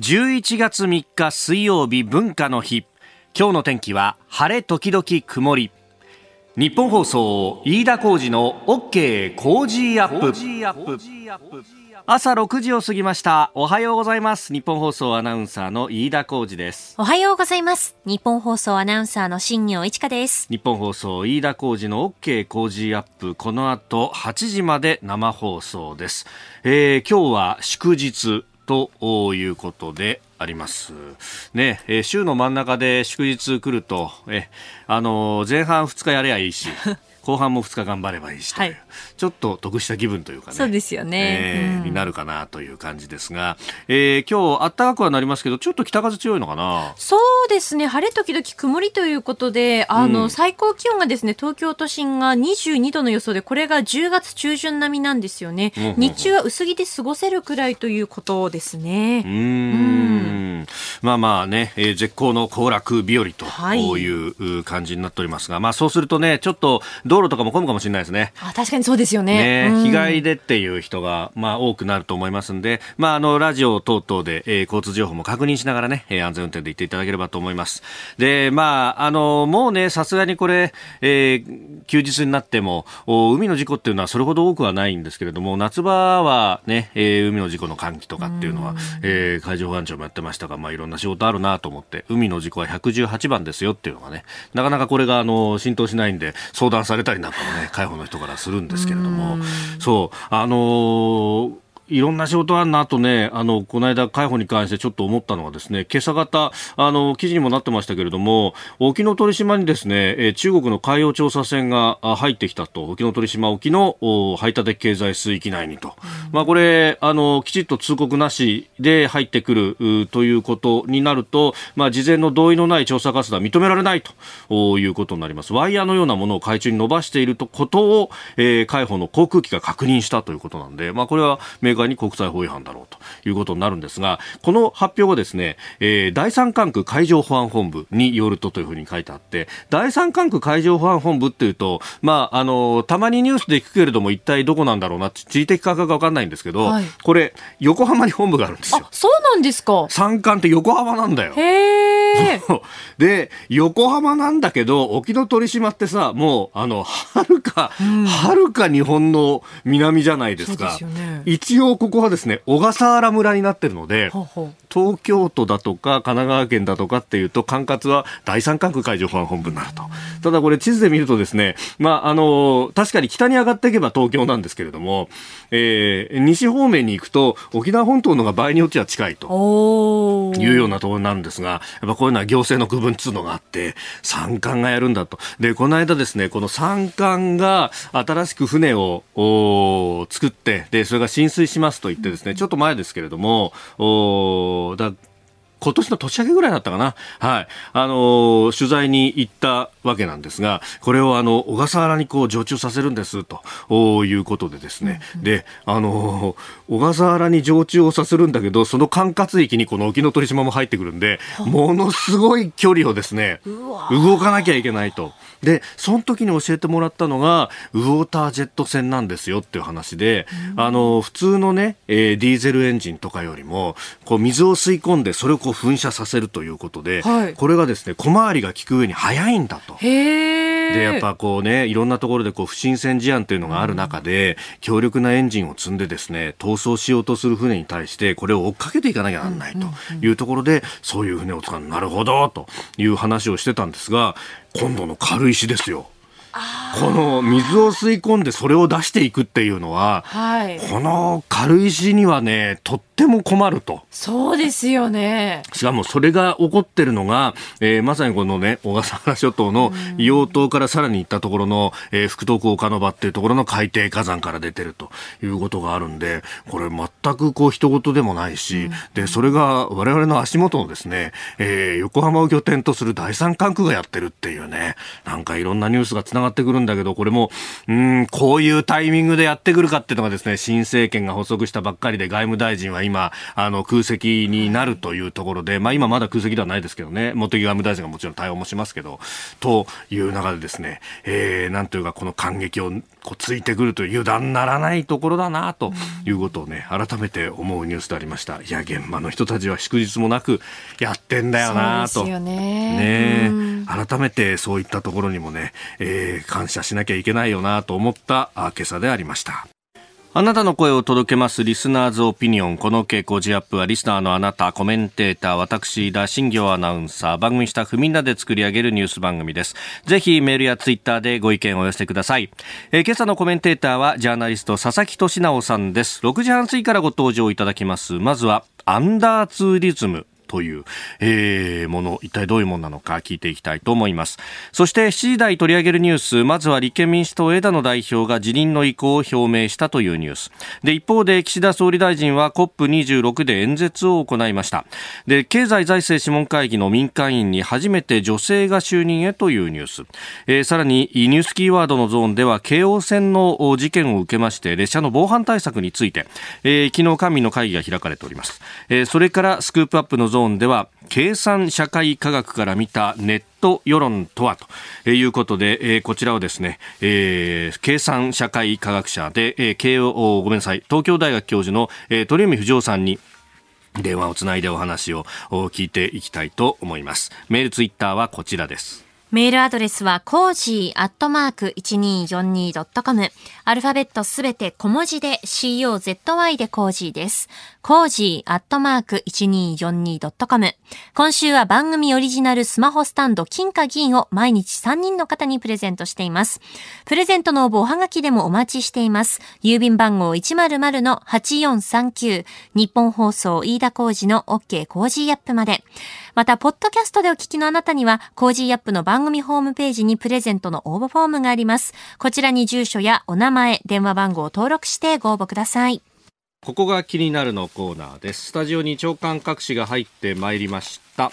11月3日水曜日文化の日。今日の天気は晴れ時々曇り。日本放送飯田浩二の OK 工事アップ。朝6時を過ぎました。おはようございます。日本放送アナウンサーの飯田浩二です。おはようございます。日本放送アナウンサーの新業一華です。日本放送飯田浩二の OK 工事アップ。この後8時まで生放送です、えー、今日は祝日ということであります。ね、えー、週の真ん中で祝日来ると、え、あのー、前半2日やればいいし、後半も2日頑張ればいいしという、はい、ちょっと得した気分というかね。そうですよね。えー、うん、になるかなという感じですが、えー、今日暖かくはなりますけど、ちょっと北風強いのかな？そうですね。晴れ時々曇りということで、あの、うん、最高気温がですね、東京都心が22度の予想で、これが10月中旬並みなんですよね。うんうんうん、日中は薄着で過ごせるくらいということですね。うん。まあまあね、えー、絶好の行楽日和という感じになっておりますが、はい、まあそうするとね、ちょっと道路とかも混むかもしれないですね。あ確かにそうですよね。ね日帰りでっていう人が、まあ、多くなると思いますんで、まあ、あの、ラジオ等々で、えー、交通情報も確認しながらね、えー、安全運転で行っていただければと思います。で、まあ、あの、もうね、さすがにこれ、えー、休日になっても、海の事故っていうのはそれほど多くはないんですけれども、夏場はね、えー、海の事故の換気とかっていうのは、えー、海上保安庁もやってましたが、まあ、いろんな仕事あるなと思って、海の事故は118番ですよっていうのがね、なかなかこれが、あの、浸透しないんで、相談されたりなんかもね、海保の人からするんですけれども、そう、あのーいろんな仕事あるなとね、あの、この間、逮捕に関してちょっと思ったのはですね、今朝方、あの、記事にもなってましたけれども、沖ノ鳥島にですね、え中国の海洋調査船が入ってきたと、沖ノ鳥島沖の排他的経済水域内にと。うん、まあ、これ、あの、きちっと通告なしで入ってくるということになると、まあ、事前の同意のない調査活動は認められないということになります。ワイヤーのようなものを海中に伸ばしていることを、えー、海保の航空機が確認したということなんで、まあ、これは明外に国際法違反だろうということになるんですが、この発表がですね、えー、第三管区海上保安本部によるとというふうに書いてあって、第三管区海上保安本部っていうと、まあ、あの、たまにニュースで聞くけれども、一体どこなんだろうな、地理的価格がわかんないんですけど、はい、これ、横浜に本部があるんですよ。そうなんですか。三管って横浜なんだよ。へー。で、横浜なんだけど、沖ノ鳥島ってさ、もう、あの、はるか、はるか日本の南じゃないですか。すね、一応ここはですね、小笠原村になってるので、東京都だとか神奈川県だとかっていうと管轄は第三管区海上保安本部になると。ただこれ地図で見るとですね、まあ、あの、確かに北に上がっていけば東京なんですけれども、えー、西方面に行くと沖縄本島のが場合によっては近いというようなところなんですが、やっぱこういうな行政の区分っていうのがあって、三冠がやるんだと。で、この間ですね、この三冠が新しく船を作って、で、それが浸水しますと言ってですね、ちょっと前ですけれども、おだ今年の年明けぐらいだったかな。はい。あのー、取材に行ったわけなんですが、これをあの、小笠原にこう常駐させるんです、ということでですね。うんうん、で、あのー、小笠原に常駐をさせるんだけど、その管轄域にこの沖ノ鳥島も入ってくるんで、ものすごい距離をですね、動かなきゃいけないと。で、その時に教えてもらったのが、ウォータージェット船なんですよっていう話で、あの、普通のね、えー、ディーゼルエンジンとかよりも、こう、水を吸い込んで、それをこう、噴射させるということで、はい、これがですね、小回りが利く上に速いんだと。で、やっぱこうね、いろんなところでこう、不審船事案というのがある中で、強力なエンジンを積んでですね、逃走しようとする船に対して、これを追っかけていかなきゃならないというところで、そういう船を使う。なるほど、という話をしてたんですが、今度の軽石ですよ。この水を吸い込んでそれを出していくっていうのは、はい、この軽石にはね、とっても困ると。そうですよね。しかもそれが起こってるのが、えー、まさにこのね、小笠原諸島の硫黄島からさらに行ったところの、えー、福徳岡の場っていうところの海底火山から出てるということがあるんで、これ全くこう人事でもないし、うん、で、それが我々の足元のですね、えー、横浜を拠点とする第三管区がやってるっていうね、なんかいろんなニュースがながってくるんだけど、これも、うん、こういうタイミングでやってくるかっていうのがですね、新政権が発足したばっかりで外務大臣は今、あの、空席になるというところで、まあ今まだ空席ではないですけどね、茂木外務大臣がもちろん対応もしますけど、という中でですね、えー、なんというかこの感激をこうついてくると油断ならないところだなということをね改めて思うニュースでありました。いや現場の人たちは祝日もなくやってんだよなと。ね。ね改めてそういったところにもね、えー、感謝しなきゃいけないよなと思った今朝でありましたあなたの声を届けますリスナーズオピニオン。この傾向ジアップはリスナーのあなた、コメンテーター、私、田新行アナウンサー、番組スタッフみんなで作り上げるニュース番組です。ぜひメールやツイッターでご意見をお寄せください。えー、今朝のコメンテーターはジャーナリスト佐々木俊直さんです。6時半過ぎからご登場いただきます。まずは、アンダーツーリズム。という、えー、もの、一体どういうものなのか聞いていきたいと思います。そして7時台取り上げるニュース、まずは立憲民主党枝野代表が辞任の意向を表明したというニュース。で、一方で岸田総理大臣は COP26 で演説を行いました。で、経済財政諮問会議の民間委員に初めて女性が就任へというニュース。えー、さらにニュースキーワードのゾーンでは京王線の事件を受けまして列車の防犯対策について、えー、昨日官民の会議が開かれております。えー、それからスクープアップのゾーンゾーンでは計算社会科学から見たネット世論とはということで、えー、こちらはですね、えー、計算社会科学者で、えー、慶応ごめんなさい東京大学教授の、えー、鳥海不二夫さんに電話をつないでお話を聞いていきたいと思います。メールツイッターはこちらです。メールアドレスは、コージーアットマーク 1242.com。アルファベットすべて小文字で COZY でコージーです。コージーアットマーク 1242.com。今週は番組オリジナルスマホスタンド金か銀を毎日3人の方にプレゼントしています。プレゼントの応募おはがきでもお待ちしています。郵便番号100-8439日本放送飯田工事の OK コージーアップまで。また、ポッドキャストでお聞きのあなたには、 Cozy up の番番組ホームページにプレゼントの応募フォームがあります。こちらに住所やお名前、電話番号を登録してご応募ください。ここが気になるのコーナーです。スタジオに朝刊各紙が入ってまいりました。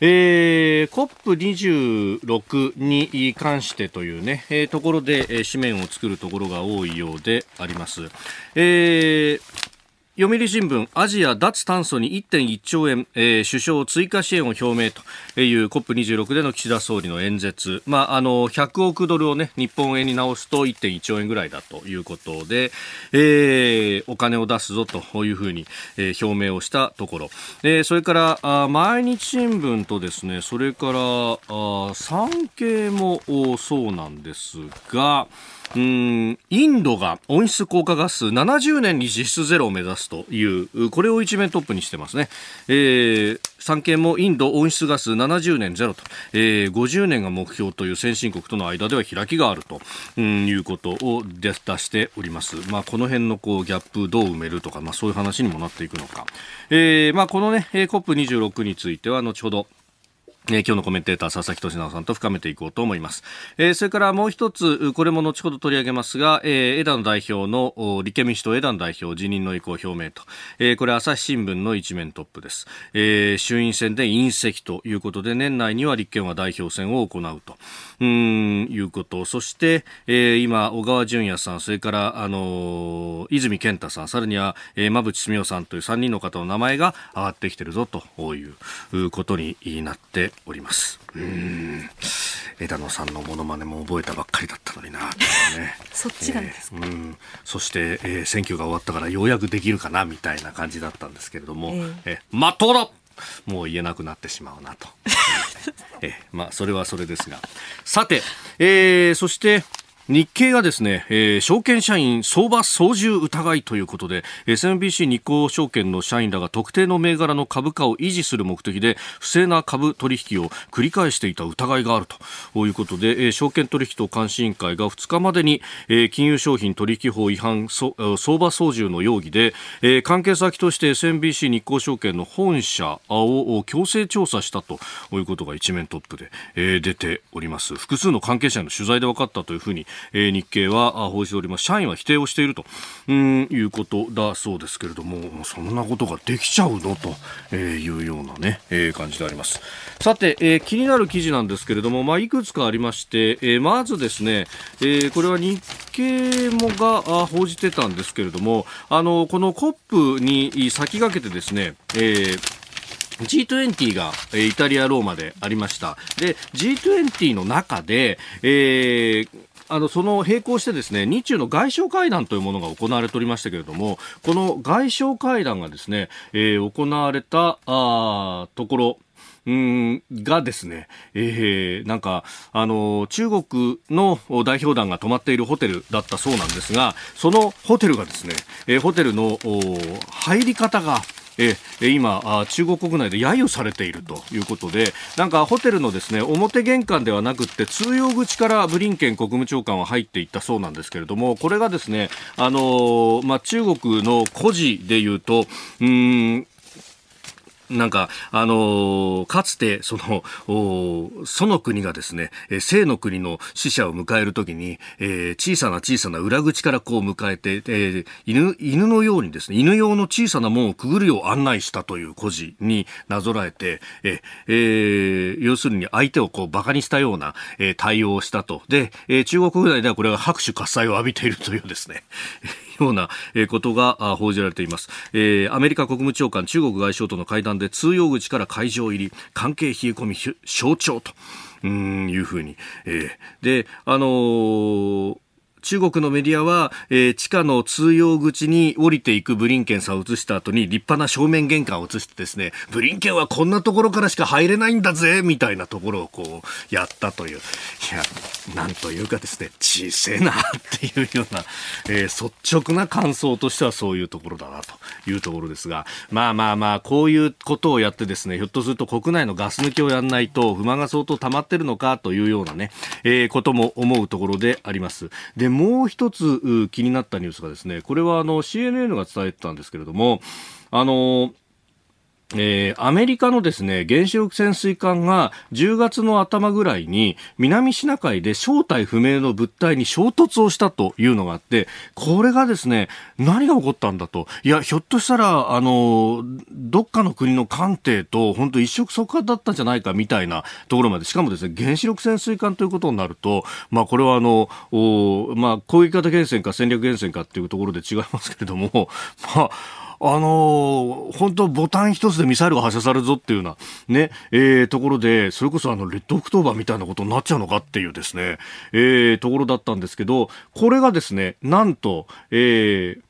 えー、COP26 に関してというね、えー、ところで、えー、紙面を作るところが多いようであります。えー読売新聞アジア脱炭素に1.1兆円、えー、首相追加支援を表明という COP26 での岸田総理の演説、まあ、あの100億ドルを、ね、日本円に直すと1.1兆円ぐらいだということで、えー、お金を出すぞというふうに、えー、表明をしたところ、えー、それからあ毎日新聞とですねそれからあ産経もそうなんですが、うんインドが温室効果ガス70年に実質ゼロを目指すというこれを一面トップにしてますね、えー、産経もインド温室ガス70年ゼロと、えー、50年が目標という先進国との間では開きがあると、うん、いうことを出しております、まあ、この辺のこうギャップどう埋めるとか、まあ、そういう話にもなっていくのか、えーまあ、このね COP26 については後ほどえー、今日のコメンテーター佐々木俊直さんと深めていこうと思います、えー、それからもう一つこれも後ほど取り上げますが、えー、枝野代表の立憲民主党枝野代表辞任の意向表明と、えー、これ朝日新聞の一面トップです、えー、衆院選で隕石ということで年内には立憲は代表選を行うと。うんいうこと。そして、えー、今小川淳也さんそれからあのー、泉健太さんさらには、えー、馬淵澄夫さんという3人の方の名前が上がってきてるぞということになっております。うん。枝野さんのものまねも覚えたばっかりだったのにな、ね、そっちなんですか、えー、うん。そして、えー、選挙が終わったからようやくできるかなみたいな感じだったんですけれども、えー、えまっとうだもう言えなくなってしまうなと。えまあ、それはそれですが。さて、えー、そして、日経がですね、えー、証券社員相場操縦疑いということで SMBC 日興証券の社員らが特定の銘柄の株価を維持する目的で不正な株取引を繰り返していた疑いがあるということで、えー、証券取引等監視委員会が2日までに、えー、金融商品取引法違反相場操縦の容疑で、えー、関係先として SMBC 日興証券の本社を強制調査したということが一面トップで、えー、出ております。複数の関係者の取材で分かったというふうにえー、日経は報じております社員は否定をしていると。うんいうことだそうですけれどもそんなことができちゃうの？というようなね、えー、感じであります。さて、えー、気になる記事なんですけれども、まあ、いくつかありまして、えー、まずですね、えー、これは日経もが報じてたんですけれどもあのこの COP に先駆けてですね、えー G20 がイタリア・ローマでありました。で、G20 の中で、えー、あのその並行してですね日中の外相会談というものが行われておりましたけれどもこの外相会談がですね、えー、行われたあところうんがですね、えー、なんか、あの、中国の代表団が泊まっているホテルだったそうなんですが、そのホテルがですね、えー、ホテルの入り方が、え今、中国国内で揶揄されているということで、なんかホテルのですね、表玄関ではなくて、通用口からブリンケン国務長官は入っていったそうなんですけれども、これがですね、あのまあ、中国の孤児でいうと、うん、なんか、あのー、かつて、その、その国がですね、生の国の死者を迎えるときに、えー、小さな小さな裏口からこう迎えて、えー、犬、犬のようにですね、犬用の小さな門をくぐるよう案内したという故事になぞらえて、ええー、要するに相手をこう馬鹿にしたような、えー、対応をしたと。で、えー、中国国内ではこれが拍手喝采を浴びているというですね、ようなことが報じられています。えー、アメリカ国務長官、中国外相との会談で通用口から会場入り、関係冷え込み象徴と。うんいうふうに、えー、であのー中国のメディアは、えー、地下の通用口に降りていくブリンケンさんを移した後に立派な正面玄関を移してですね、ブリンケンはこんなところからしか入れないんだぜみたいなところをこうやったという、いや、なんというかですね、小せえなっていうような、えー、率直な感想としてはそういうところだなというところですが、まあまあまあ、こういうことをやってですね、ひょっとすると国内のガス抜きをやらないと不満が相当溜まってるのかというようなね、えー、ことも思うところであります。でもう一つ気になったニュースがですねこれはあの CNN が伝えてたんですけれどもあのえー、アメリカのですね、原子力潜水艦が10月の頭ぐらいに南シナ海で正体不明の物体に衝突をしたというのがあって、これがですね、何が起こったんだと。いや、ひょっとしたら、あの、どっかの国の艦艇と本当一触即発だったんじゃないかみたいなところまで、しかもですね、原子力潜水艦ということになると、まあこれはあの、おまあ攻撃型原潜か戦略原潜かっていうところで違いますけれども、まあ、あのー、本当ボタン一つでミサイルが発射されるぞっていうような、ね、えー、ところで、それこそあの、レッドオクトーバーみたいなことになっちゃうのかっていうですね、えー、ところだったんですけど、これがですね、なんと、えー、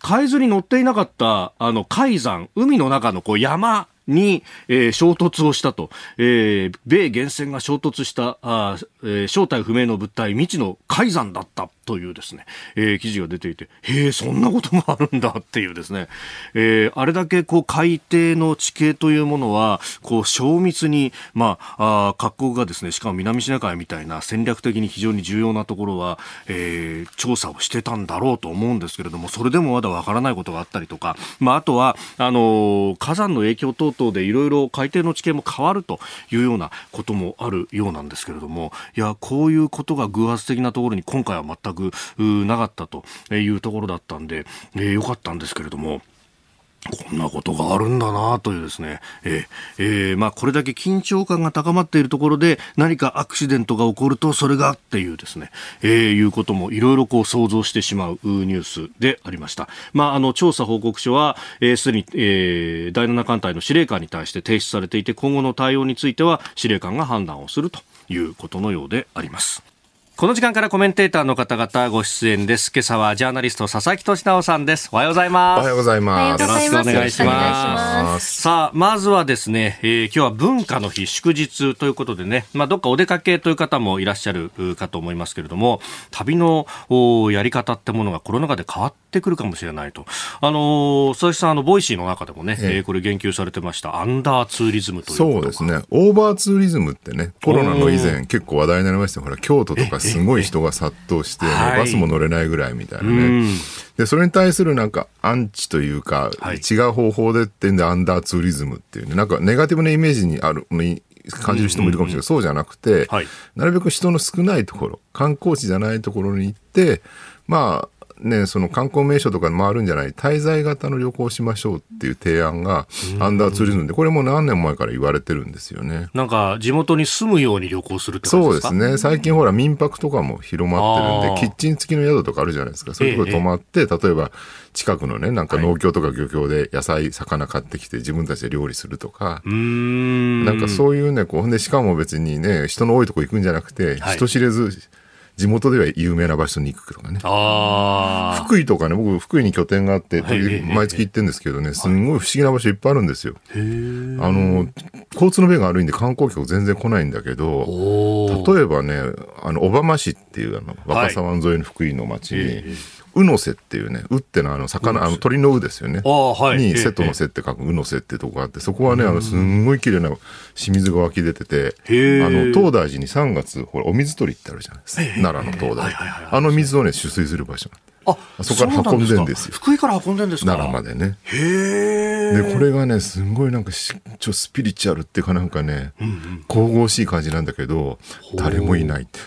海図に乗っていなかった、あの、海山、海の中のこう山に、えー、衝突をしたと、えー、米原船が衝突したあ、えー、正体不明の物体未知の海山だった。というですね、えー、記事が出ていて、へえ、そんなことがあるんだっていうですね、えー、あれだけこう海底の地形というものは、こう精密に、まあ、あ各国がですね、しかも南シナ海みたいな戦略的に非常に重要なところは、えー、調査をしてたんだろうと思うんですけれども、それでもまだわからないことがあったりとか、まあ、あとは、あの、火山の影響等々でいろいろ海底の地形も変わるというようなこともあるようなんですけれども、いや、こういうことが偶発的なところに今回は全くくなかったというところだったんで、えー、よかったんですけれども。こんなことがあるんだなというですね、えーえー、まあ、これだけ緊張感が高まっているところで何かアクシデントが起こるとそれがっていうですね、えー、いうこともいろいろこう想像してしまうニュースでありました。まあ、あの調査報告書はえすで、に、えー、第7艦隊の司令官に対して提出されていて今後の対応については司令官が判断をするということのようであります。この時間からコメンテーターの方々ご出演です。今朝はジャーナリスト佐々木俊直さんです。おはようございます。おはようございます。よろしくお願いします。さあ、まずはですね、えー、今日は文化の日祝日ということでね、まあ、どっかお出かけという方もいらっしゃるかと思いますけれども、旅のやり方ってものがコロナ禍で変わってくるかもしれないと。あの佐々木さん、あの、ボイシーの中でもね、えー、これ言及されてました、アンダーツーリズムというそうですね。オーバーツーリズムってね、コロナの以前結構話題になりましたほら、京都とかすごい人が殺到して、バスも乗れないぐらいみたいなね。で、それに対するなんかアンチというか、はい、違う方法でってんでアンダーツーリズムっていうね、なんかネガティブなイメージにある、感じる人もいるかもしれない、そうじゃなくて、はい、なるべく人の少ないところ、観光地じゃないところに行って、まあ、ね、その観光名所とか回るんじゃない滞在型の旅行をしましょうっていう提案がアンダーツーリズムでこれも何年前から言われてるんですよね。なんか地元に住むように旅行するってそうですね。最近ほら民泊とかも広まってるんでキッチン付きの宿とかあるじゃないですか。そういうところ泊まって、ええ、例えば近くのねなんか農協とか漁協で野菜魚買ってきて自分たちで料理するとか。なんかそういうねこうでしかも別にね人の多いとこ行くんじゃなくて、人知れず地元では有名な場所に行くとかね。福井とかね、僕、福井に拠点があって、毎月行ってるんですけどね、すんごい不思議な場所いっぱいあるんですよ。あの、交通の便が悪いんで観光客全然来ないんだけど、例えばね、あの、小浜市っていうあの、若狭湾沿いの福井の町に、うの瀬っていうね、うってのはあの魚、あの鳥のうですよね。はい、に瀬戸の瀬って書くうの瀬ってとこがあって、そこはね、あの、すんごい綺麗な清水が湧き出てて、あの、東大寺に3月、ほら、お水取りってあるじゃないですか。奈良の東大寺。あの水をね、取水する場所。あそこから運んでんですよ。福井から運んでんですか？奈良までね。へで、これがね、すごいなんかちょスピリチュアルっていうかなんかね、神々しい感じなんだけど、誰もいないって。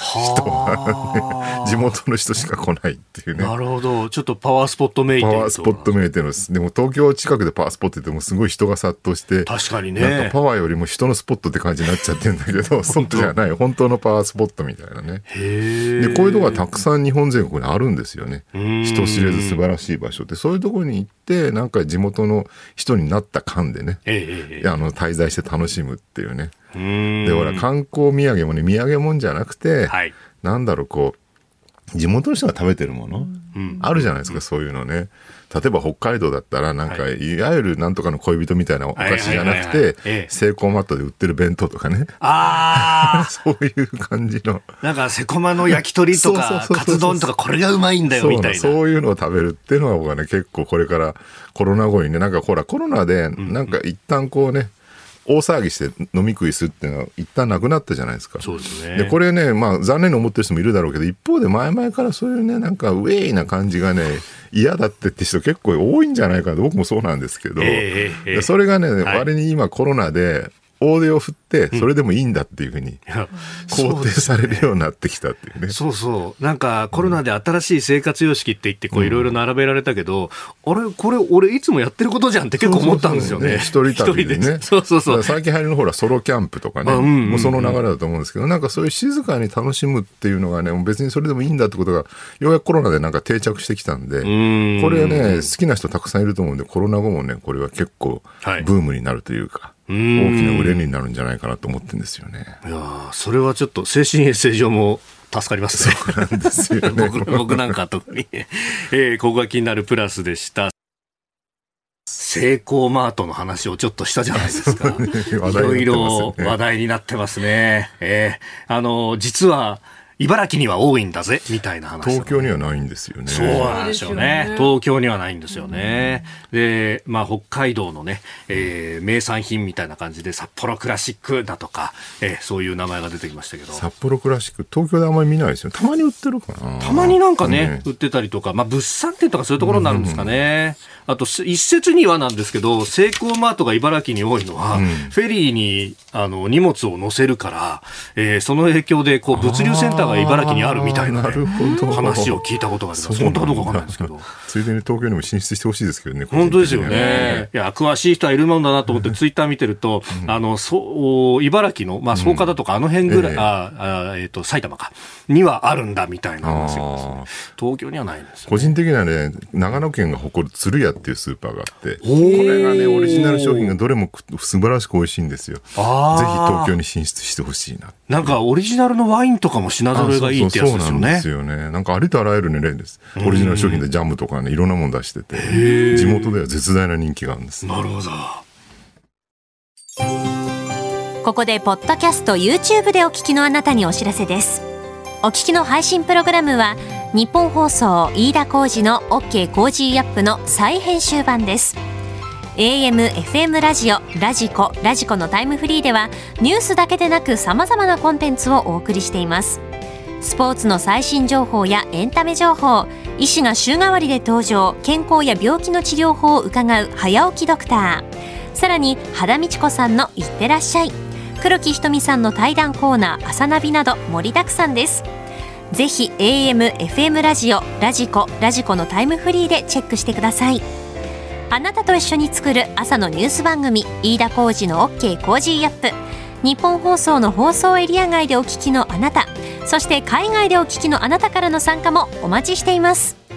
人は、ね、地元の人しか来ないっていうね。なるほど。ちょっとパワースポットメイテパワースポットメイテのでも東京近くでパワースポットってもすごい人が殺到して。確かにね。なんかパワーよりも人のスポットって感じになっちゃってるんだけど、そうじゃない。本当のパワースポットみたいなね。で、こういうとこがたくさん日本全国にあるんですよね。人知れず素晴らしい場所って。そういうところに行って、なんか地元の人になった感でね。あの、滞在して楽しむっていうね。で、ほら、観光土産もね、土産もんじゃなくて、はい、なんだろう、こう、地元の人が食べてるもの、うん、あるじゃないですか、そういうのね。例えば北海道だったら、なんか、はい、いわゆるなんとかの恋人みたいなお菓子じゃなくて、セイコーマットで売ってる弁当とかね。ああ そういう感じの。なんか、セコマの焼き鳥とか、カツ丼とか、これがうまいんだよ、みたいな。そういうのを食べるっていうのは僕はね、結構これからコロナ後にね、なんかほら、コロナで、なんか一旦こうね、大騒ぎして飲み食いするっていうのは一旦なくなったじゃないですか。そうですね。で、これね、まあ残念に思ってる人もいるだろうけど、一方で前々からそういうね、なんかウェイな感じがね、嫌だってって人結構多いんじゃないかと僕もそうなんですけど、えーえー、それがね、はい、割に今コロナで大手を振って、それでもいいんだっていうふうに、肯定されるようになってきたっていうね。そうそう。なんか、コロナで新しい生活様式って言って、こう、いろいろ並べられたけど、あれ、これ、俺、いつもやってることじゃんって結構思ったんですよね。一人旅でね。そうそうそう。最近入るのほら、ソロキャンプとかね、もうその流れだと思うんですけど、なんかそういう静かに楽しむっていうのがね、別にそれでもいいんだってことが、ようやくコロナでなんか定着してきたんで、これはね、好きな人たくさんいると思うんで、コロナ後もね、これは結構、ブームになるというか、大きな売れになるんじゃないかなと思ってるんですよね。いやそれはちょっと精神衛生上も助かりますね。そうなんですよね。僕僕なんか特に、えー、ここが気になるプラスでした。セイコーマートの話をちょっとしたじゃないですか。いろいろ話題になってますね。えー、あの、実は、茨城には多いんだぜ、みたいな話、ね、東京にはないんですよね。そうなんですよね。東京にはないんですよね。で、まあ、北海道のね、えー、名産品みたいな感じで、札幌クラシックだとか、えー、そういう名前が出てきましたけど。札幌クラシック、東京であんまり見ないですよ。たまに売ってるかな。たまになんかね、ね売ってたりとか、まあ、物産展とかそういうところになるんですかね。あと、一説にはなんですけど、セイコーマートが茨城に多いのは、うん、フェリーに、あの、荷物を載せるから、えー、その影響で、こう、物流センターが茨城にあるみたいな、ね,、話を聞いたことがあります。本当かどうかわかんないですけど。ついでに東京にも進出してほしいですけどね。本当ですよね。いや、詳しい人はいるもんだなと思ってツイッター見てると、あの、そう、茨城の、まあ、草加だとか、あの辺ぐらい、あ、あえっ、と、埼玉か、にはあるんだみたいな話が東京にはないんです、個人的にはね、長野県が誇る鶴屋っていうスーパーがあって、これがね、オリジナル商品がどれも素晴らしく美味しいんですよ。ぜひ東京に進出してほしいな。なんか、オリジナルのワインとかも品揃えがいいってやつですよね。そうなんですよね。なんか、ありとあらゆるね、例です。オリジナル商品でジャムとかね、いろんなもの出してて、地元では絶大な人気があるんです。なるほど。ここで、ポッドキャスト YouTube でお聞きのあなたにお知らせです。お聞きの配信プログラムは、日本放送飯田浩司の OK コージーアップの再編集版です。AM、FM ラジオ、ラジコ、ラジコのタイムフリーではニュースだけでなく様々なコンテンツをお送りしています。スポーツの最新情報やエンタメ情報、医師が週替わりで登場、健康や病気の治療法を伺う早起きドクター。さらに、羽田美智子さんのいってらっしゃい。黒木ひとみさんの対談コーナー、朝ナビなど盛りだくさんです。ぜひ AM、FM ラジオ、ラジコ、ラジコのタイムフリーでチェックしてください。あなたと一緒に作る朝のニュース番組、飯田浩二の OK コージーアップ。日本放送の放送エリア外でお聞きのあなた、そして海外でお聞きのあなたからの参加もお待ちしています。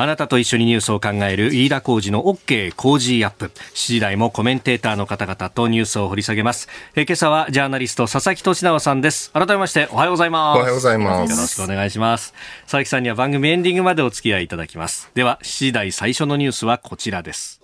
あなたと一緒にニュースを考える飯田浩二の OK 工事アップ。7時台もコメンテーターの方々とニュースを掘り下げます。え今朝はジャーナリスト佐々木俊直さんです。改めましておはようございます。おはようございます。よろしくお願いします。佐々木さんには番組エンディングまでお付き合いいただきます。では7時台最初のニュースはこちらです。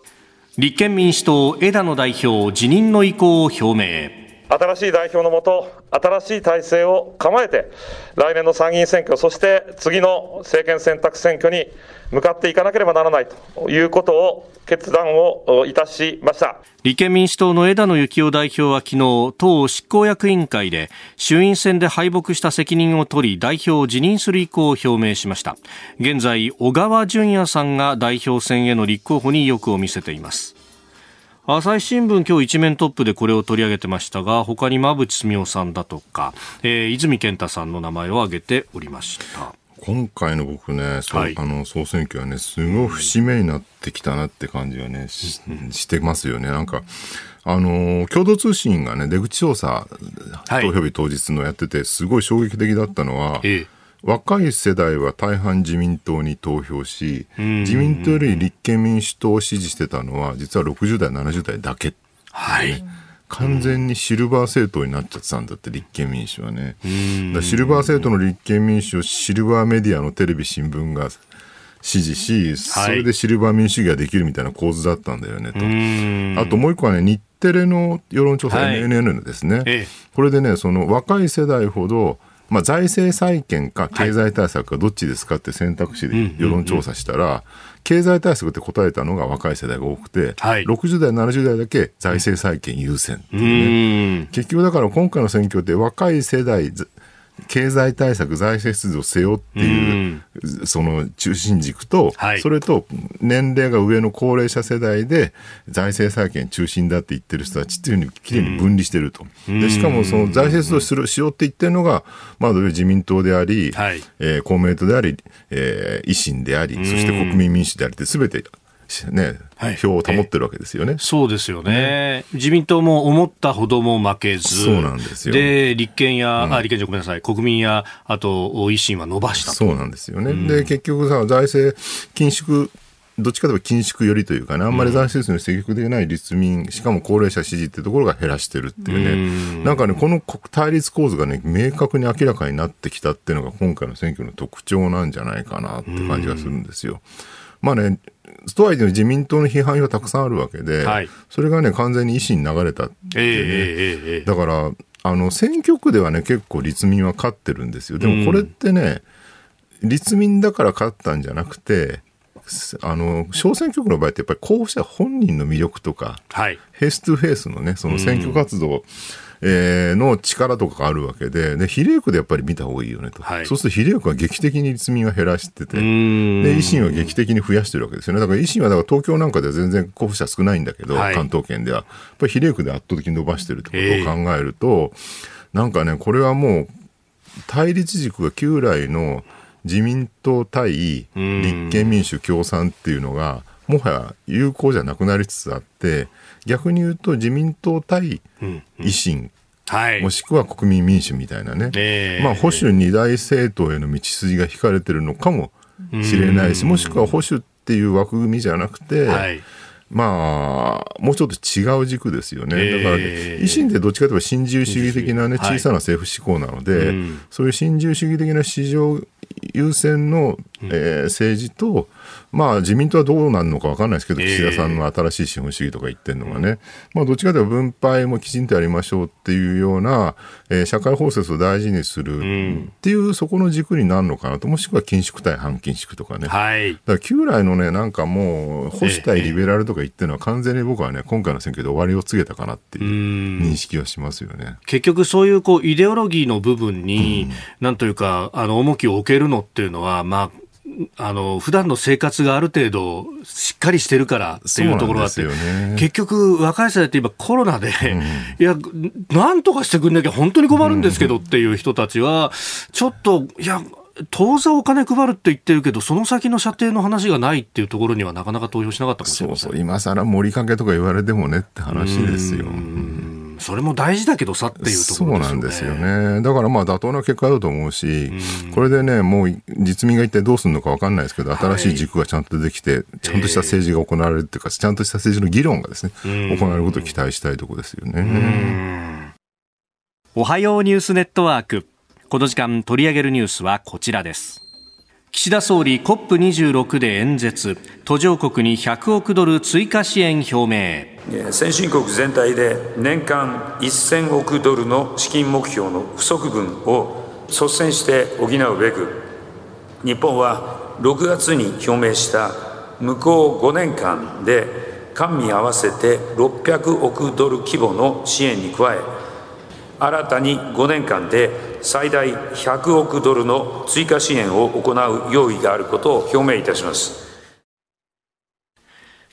立憲民主党枝野代表辞任の意向を表明。新しい代表のもと、新しい体制を構えて、来年の参議院選挙、そして次の政権選択選挙に向かっていかなければならないということを決断をいたしました。立憲民主党の枝野幸男代表は昨日党執行役員会で衆院選で敗北した責任を取り代表を辞任する意向を表明しました。現在小川淳也さんが代表選への立候補に意欲を見せています。朝日新聞今日一面トップでこれを取り上げてましたが他に馬淵澄夫さんだとか、えー、泉健太さんの名前を挙げておりました。今回の僕ね、はい、あの総選挙はね、すごい節目になってきたなって感じがね、ししてますよね。なんか、あの共同通信がね、出口調査、投票日当日のやってて、すごい衝撃的だったのは、ええ、若い世代は大半自民党に投票し、自民党より立憲民主党を支持してたのは、実は60代、70代だけ、ね、はい。完全にシルバー政党になっちゃってたんだって、立憲民主はね。シルバー政党の立憲民主をシルバーメディアのテレビ、新聞が支持し、それでシルバー民主主義ができるみたいな構図だったんだよねと。あともう一個はね、日テレの世論調査、はい、NNN ですね、ええ、これでね、その若い世代ほど、まあ、財政再建か経済対策かどっちですかって選択肢で世論調査したら、経済対策って答えたのが若い世代が多くて、はい、60代、70代だけ財政再建優先っていうね。結局だから今回の選挙って若い世代、経済対策、財政出動を背負っていう、その中心軸と、はい、それと年齢が上の高齢者世代で財政再建中心だって言ってる人たちっていうふうにきれいに分離してると。でしかもその財政出動するしようって言ってるのが、まあ、自民党であり、はい、えー、公明党であり、えー、維新であり、そして国民民主でありってすべてね、はい、票を保ってるわけですよね。そうですよね、ね、自民党も思ったほども負けず、そうなんですよ。で、立憲や、うん、あ、立憲じゃごめんなさい、国民や、あと、維新は伸ばした。そうなんですよね。うん、で、結局さ、財政緊縮どっちかというと緊縮寄りというかね、あんまり財政数に積極的ない立民、しかも高齢者支持っていうところが減らしてるっていうね、なんかね、この対立構図がね、明確に明らかになってきたっていうのが今回の選挙の特徴なんじゃないかなって感じがするんですよ。まあね、とはいえ自民党の批判はたくさんあるわけで、はい、それがね、完全に維新に流れたっていうね、えー、だから、あの、選挙区ではね、結構立民は勝ってるんですよ。でもこれってね、うん、立民だから勝ったんじゃなくて、あの小選挙区の場合ってやっぱり候補者本人の魅力とか、はい、フェイス2フェイスのねその選挙活動、えー、の力とかがあるわけで、で、比例区でやっぱり見た方がいいよねと。はい、そうすると比例区は劇的に立民は減らしてて、で、維新は劇的に増やしてるわけですよね。だから維新はだから東京なんかでは全然候補者少ないんだけど、はい、関東圏では。やっぱり比例区で圧倒的に伸ばしてるってことを考えると、えー、なんかね、これはもう、対立軸が旧来の自民党対立憲民主共産っていうのが、もはや有効じゃなくなりつつあって、逆に言うと自民党対維新、はい、もしくは国民民主みたいなね、えー、まあ、保守二大政党への道筋が引かれてるのかもしれないし、もしくは保守っていう枠組みじゃなくて、はい。まあ、もうちょっと違う軸ですよね。だから、ね、維新ってどっちかというと新自由主義的なね、小さな政府志向なので、はい、そういう新自由主義的な市場優先の、えー、政治と、まあ、自民党はどうなるのか分かんないですけど、岸田さんの新しい資本主義とか言ってるのがね、まあ、どっちかというと分配もきちんとやりましょうっていうような、えー、社会包摂を大事にするっていう、そこの軸になるのかなと、もしくは緊縮対反緊縮とかね。はい、だから旧来のね、なんかもう、保守対リベラルとか言ってるのは、完全に僕はね、今回の選挙で終わりを告げたかなっていう認識はしますよね。結局、そういうこうイデオロギーの部分に、うん、なんというか、あの重きを置けるのっていうのは、まあ、あの普段の生活がある程度しっかりしてるからっていうところがあって、ね、結局、若い世代って今コロナで、うん、いや、なんとかしてくんなきゃ本当に困るんですけどっていう人たちは、ちょっと、いや、当座お金配るって言ってるけど、その先の射程の話がないっていうところにはなかなか投票しなかったかもしれ。そうそう、今更盛りかけとか言われてもねって話ですよ。それも大事だけどさっていうところですよね。そうなんですよね。だからまあ妥当な結果だと思うし、うん、これでね、もう実民が一体どうするのか分かんないですけど、新しい軸がちゃんとできて、はい、ちゃんとした政治が行われるっていうか、ちゃんとした政治の議論がですね、行われることを期待したいところですよね。おはようニュースネットワーク。この時間取り上げるニュースはこちらです。岸田総理 COP26 で演説。途上国に100億ドル追加支援表明。先進国全体で年間1000億ドルの資金目標の不足分を率先して補うべく日本は6月に表明した向こう5年間で官民合わせて600億ドル規模の支援に加え新たに5年間で最大100億ドルの追加支援を行う用意があることを表明いたします。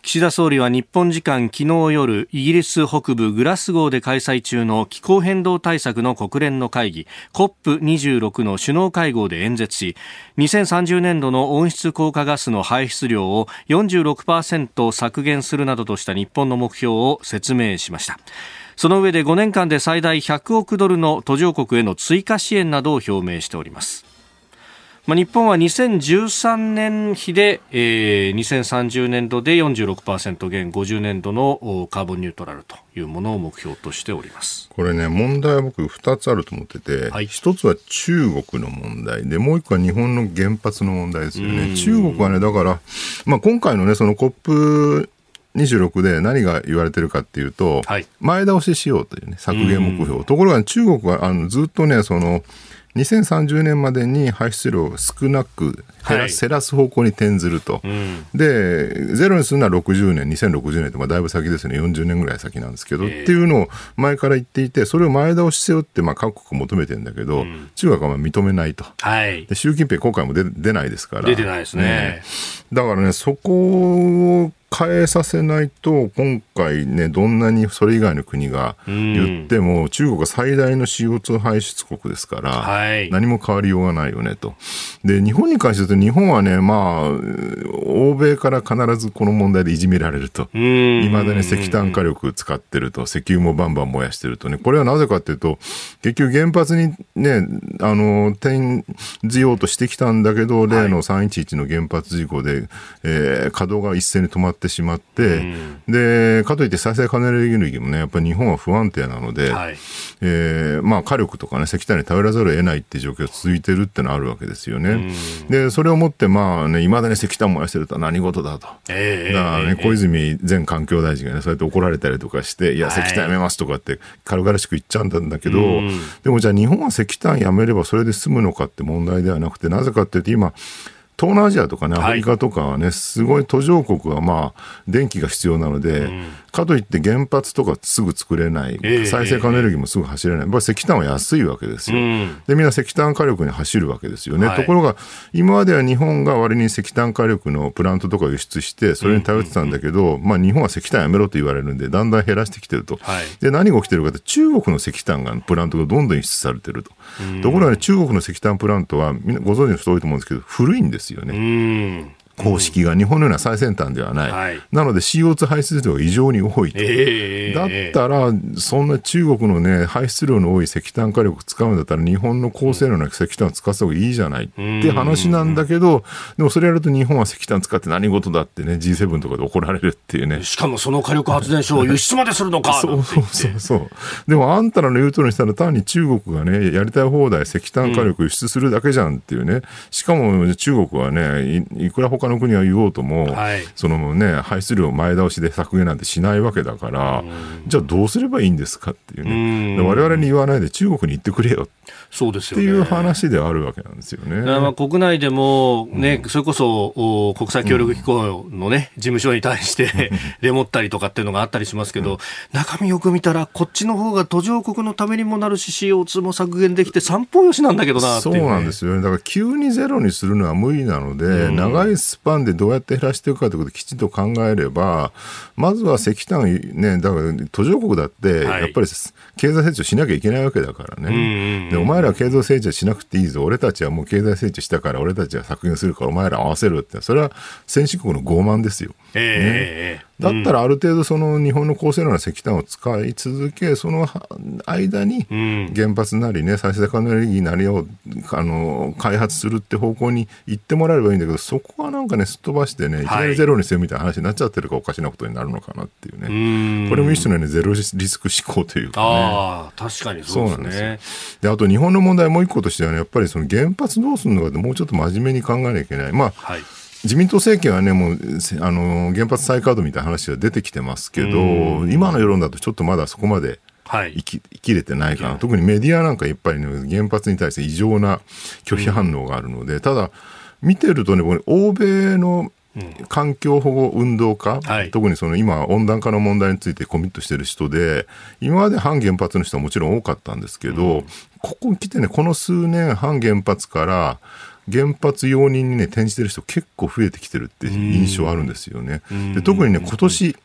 岸田総理は日本時間昨日夜イギリス北部グラスゴーで開催中の気候変動対策の国連の会議 COP26 の首脳会合で演説し2030年度の温室効果ガスの排出量を46%削減するなどとした日本の目標を説明しました。その上で5年間で最大100億ドルの途上国への追加支援などを表明しております。まあ、日本は2013年比で、えー、2030年度で46%減50年度のカーボンニュートラルというものを目標としております。これね問題は僕2つあると思ってて、はい、1つは中国の問題。でもう1個は日本の原発の問題ですよね。中国はねだから、まあ、今回のねその COP 26で何が言われてるかっていうと、はい、前倒ししようというね、削減目標。ところが中国はあのずっとね、その、2030年までに排出量を少なく減ら,、減らす方向に転ずると、うん、でゼロにするのは60年、2060年と、まあ、だいぶ先ですね、40年ぐらい先なんですけど、えー、っていうのを前から言っていて、それを前倒しせよって、まあ、各国求めてるんだけど、うん、中国はまあ認めないと、はい、で習近平、今回も出出ないですから、出てないですね、うん、だからね、そこを変えさせないと、今回ね、どんなにそれ以外の国が言っても、中国は最大の CO2 排出国ですから、はい、何も変わりようがないよねと。で、日本に関して言うと、日本はね、まあ、欧米から必ずこの問題でいじめられると。いまだに石炭火力使ってると、石油もバンバン燃やしてるとね。これはなぜかっていうと、結局原発にね、あの、転じようとしてきたんだけど、例の311の原発事故で、えー、稼働が一斉に止まってしまって、うん、でかといって再生可能エネルギーもねやっぱり日本は不安定なので、はい、えー、まあ、火力とかね石炭に頼らざるを得ないっていう状況が続いてるってのはあるわけですよね。うん、でそれをもってまあねいまだに石炭燃やしてるとは何事だと、えー、だからね、小泉前環境大臣がねそうやって怒られたりとかしていや石炭やめますとかって軽々しく言っちゃうんだけど、うん、でもじゃあ日本は石炭やめればそれで済むのかって問題ではなくてなぜかっていうと今東南アジアとかね、アフリカとかはね、はい、すごい途上国はまあ、電気が必要なので、うん、かといって原発とかすぐ作れない、えー、再生可能エネルギーもすぐ走れない、やっぱり石炭は安いわけですよ、うん、でみんな石炭火力に走るわけですよね、はい、ところが今までは日本が割に石炭火力のプラントとか輸出してそれに頼ってたんだけど、まあ、日本は石炭やめろと言われるんでだんだん減らしてきてると、はい、で何が起きてるかって中国の石炭がプラントがどんどん輸出されてると、ところが、ね、中国の石炭プラントはみんなご存知の人多いと思うんですけど古いんですよね。方式が日本のような最先端ではない、はい、なので CO2 排出量が異常に多いと、えー、だったら、そんな中国の、ね、排出量の多い石炭火力使うんだったら、日本の高性能な石炭を使った方がいいじゃないって話なんだけど、でもそれやると日本は石炭使って何事だってね、G7 とかで怒られるっていうね。しかもその火力発電所を輸出までするのか そうそうそうそう。でもあんたらの言う通りにしたら、単に中国がね、やりたい放題石炭火力輸出するだけじゃんっていうね、しかも中国はね、いいくら他の国は言おうとも、はい、そのね、排出量前倒しで削減なんてしないわけだから、じゃあどうすればいいんですかっていうね、われわれに言わないで中国に言ってくれよそうですよ、ね、っていう話であるわけなんですよね。まあ国内でもね、うん、それこそ国際協力機構のね、事務所に対して デモったりとかっていうのがあったりしますけど、うん、中身よく見たら、こっちの方が途上国のためにもなるし、CO2 も削減できて、三方よしなんだけどな、ね、そうなんですよね。だから急にゼロにするのは無理なので、うん、長いスパンでどうやって減らしていくかということをきちんと考えれば、まずは石炭、ね、だから途上国だって、やっぱり経済成長しなきゃいけないわけだからね。で、お前ら経済成長しなくていいぞ。俺たちはもう経済成長したから、俺たちは削減するから、お前ら合わせるって、それは先進国の傲慢ですよ。えー、ねだったらある程度その日本の高性能な石炭を使い続け、その間に原発なりね、再生可能エネルギーなりをあの開発するって方向に行ってもらえればいいんだけど、そこはなんかね、すっ飛ばしてね、いきなりゼロにせよみたいな話になっちゃってるかおかしなことになるのかなっていうね。これも一種のね、ゼロリスク思考というかね。ああ、確かにそうですね。ですよ。で、あと日本の問題もう一個としてはね、やっぱりその原発どうするのかってもうちょっと真面目に考えなきゃいけない。まあ、はい自民党政権はね、もう、あの、原発再稼働みたいな話は出てきてますけど、今の世論だとちょっとまだそこまで生き,、生きれてないかな。特にメディアなんかいっぱいね、原発に対して異常な拒否反応があるので、ただ、見てるとね、欧米の環境保護運動家、はい、特にその今、温暖化の問題についてコミットしてる人で、今まで反原発の人はもちろん多かったんですけど、うん、ここに来てね、この数年、反原発から、原発容認にね、転じてる人結構増えてきてるって印象あるんですよね。で特にね、今年、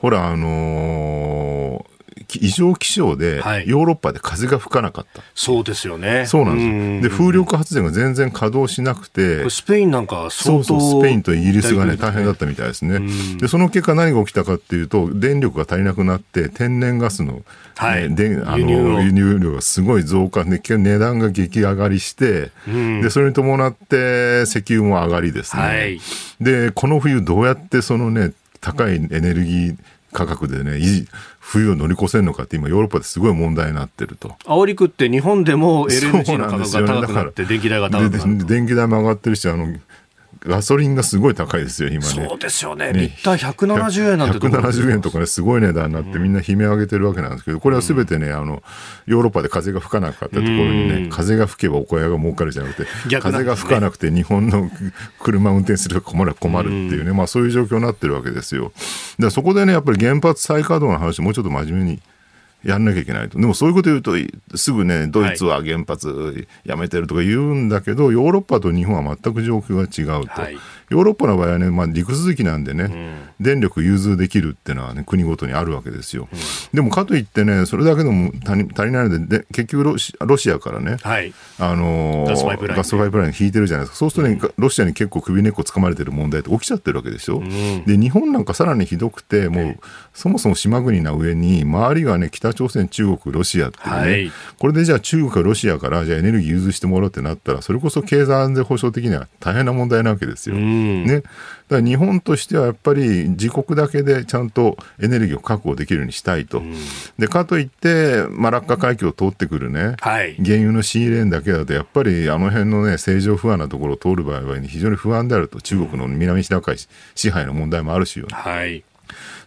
ほら、あのー異常気象で、ヨーロッパで風が吹かなかった、はい、そうですよね。そうなんですよ。で、風力発電が全然稼働しなくて、スペインなんかそうそう、スペインとイギリスがね、大変だったみたいですね。で、その結果何が起きたかっていうと、電力が足りなくなって、天然ガスの、ね、はい、であの輸入量。がすごい増加。で、値段が激上がりして、で、それに伴って石油も上がりですね。はい、で、この冬どうやってそのね、高いエネルギー価格でね、冬を乗り越せるのかって今ヨーロッパですごい問題になってると。煽り食って日本でも LNG の価格が高くなって電気代が高くなって電気代も上がってるし、あの、ガソリンがすごい高いですよ、今ね。そうですよね。ねリッター170円なんてところ、170円とかね、すごい値段になって、みんな悲鳴上げてるわけなんですけど、これはすべてね、あの、ヨーロッパで風が吹かなかったところにね、風が吹けばお小屋が儲かるじゃなくて、風が吹かなくて日本の車運転すると困る、困るっていうね、まあそういう状況になってるわけですよ。だそこでね、やっぱり原発再稼働の話、もうちょっと真面目にやんなきゃいけないと。でもそういうこと言うと、すぐね、ドイツは原発やめてるとか言うんだけど、ヨーロッパと日本は全く状況が違うと。はいヨーロッパの場合はね、まあ、陸続きなんでね、うん、電力融通できるっていうのはね、国ごとにあるわけですよ。うん、でもかといってね、それだけでも足り足りないのでで、結局ロシロシアからね、はい、あのー、ガスパイプライン、ライン引いてるじゃないですか。そうするとね、ロシアに結構首根っこつかまれてる問題って起きちゃってるわけでしょ。うん、で、日本なんかさらにひどくて、もう、そもそも島国な上に、周りがね、北朝鮮、中国、ロシアっていうね、はい、これでじゃあ中国かロシアから、じゃあエネルギー融通してもらうってなったら、それこそ経済安全保障的には大変な問題なわけですよ。ね。だから日本としてはやっぱり自国だけでちゃんとエネルギーを確保できるようにしたいと。うん、でかといって、マラッカ海峡を通ってくるね、はい、原油の仕入れだけだと、やっぱりあの辺のね、政情不安なところを通る場合は非常に不安であると、中国の南シナ海支配の問題もあるしよ、ね、はい